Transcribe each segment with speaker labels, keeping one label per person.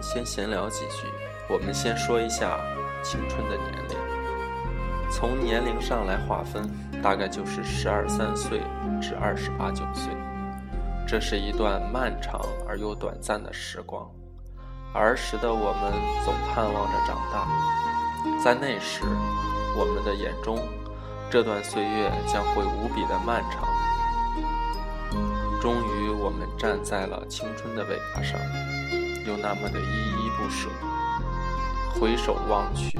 Speaker 1: 先闲聊几句。我们先说一下青春的年龄，从年龄上来划分，大概就是十二三岁至二十八九岁。这是一段漫长而又短暂的时光。儿时的我们总盼望着长大，在那时，我们的眼中，这段岁月将会无比的漫长。终于，我们站在了青春的尾巴上，又那么的依依不舍。回首望去，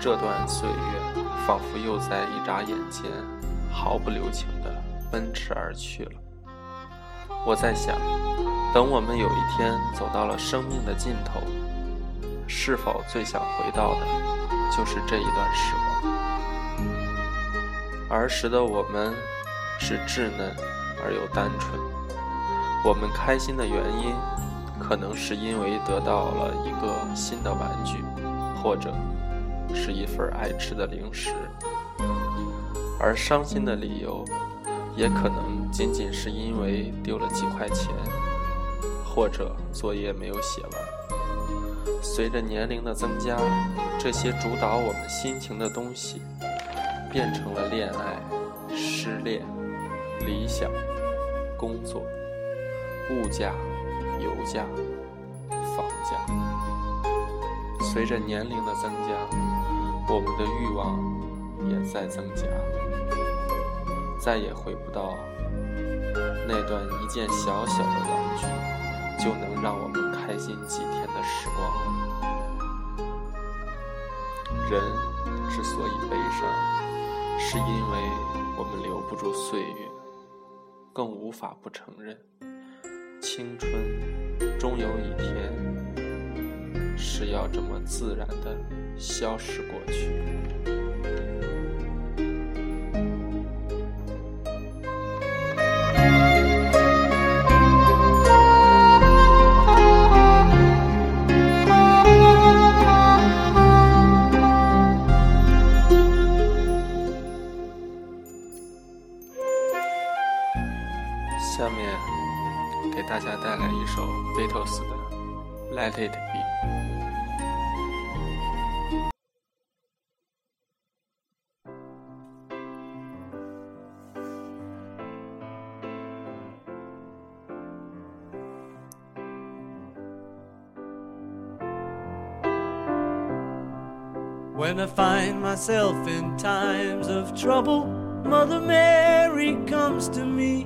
Speaker 1: 这段岁月仿佛又在一眨眼间，毫不留情地奔驰而去了。我在想，等我们有一天走到了生命的尽头，是否最想回到的，就是这一段时光？儿时的我们是稚嫩而又单纯，我们开心的原因。可能是因为得到了一个新的玩具，或者是一份爱吃的零食，而伤心的理由，也可能仅仅是因为丢了几块钱，或者作业没有写完。随着年龄的增加，这些主导我们心情的东西，变成了恋爱、失恋、理想、工作、物价。油价、房价，随着年龄的增加，我们的欲望也在增加，再也回不到那段一件小小的玩具就能让我们开心几天的时光。人之所以悲伤，是因为我们留不住岁月，更无法不承认。青春终有一天是要这么自然的消失过去。下面。给大家带来一首 Beatles 的《Let It
Speaker 2: Be》。When I find myself in times of trouble, Mother Mary comes to me,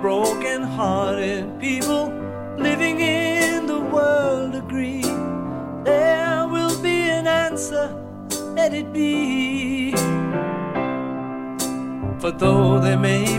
Speaker 2: broken hearted people living in the world agree, there will be an answer, let it be. For though there may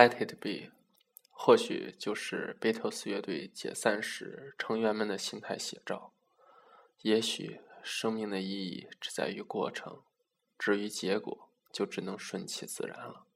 Speaker 2: Let It Be，
Speaker 1: 或许就是披头士乐队解散时成员们的心态写照。也许生命的意义只在于过程，至于结果，就只能顺其自然了。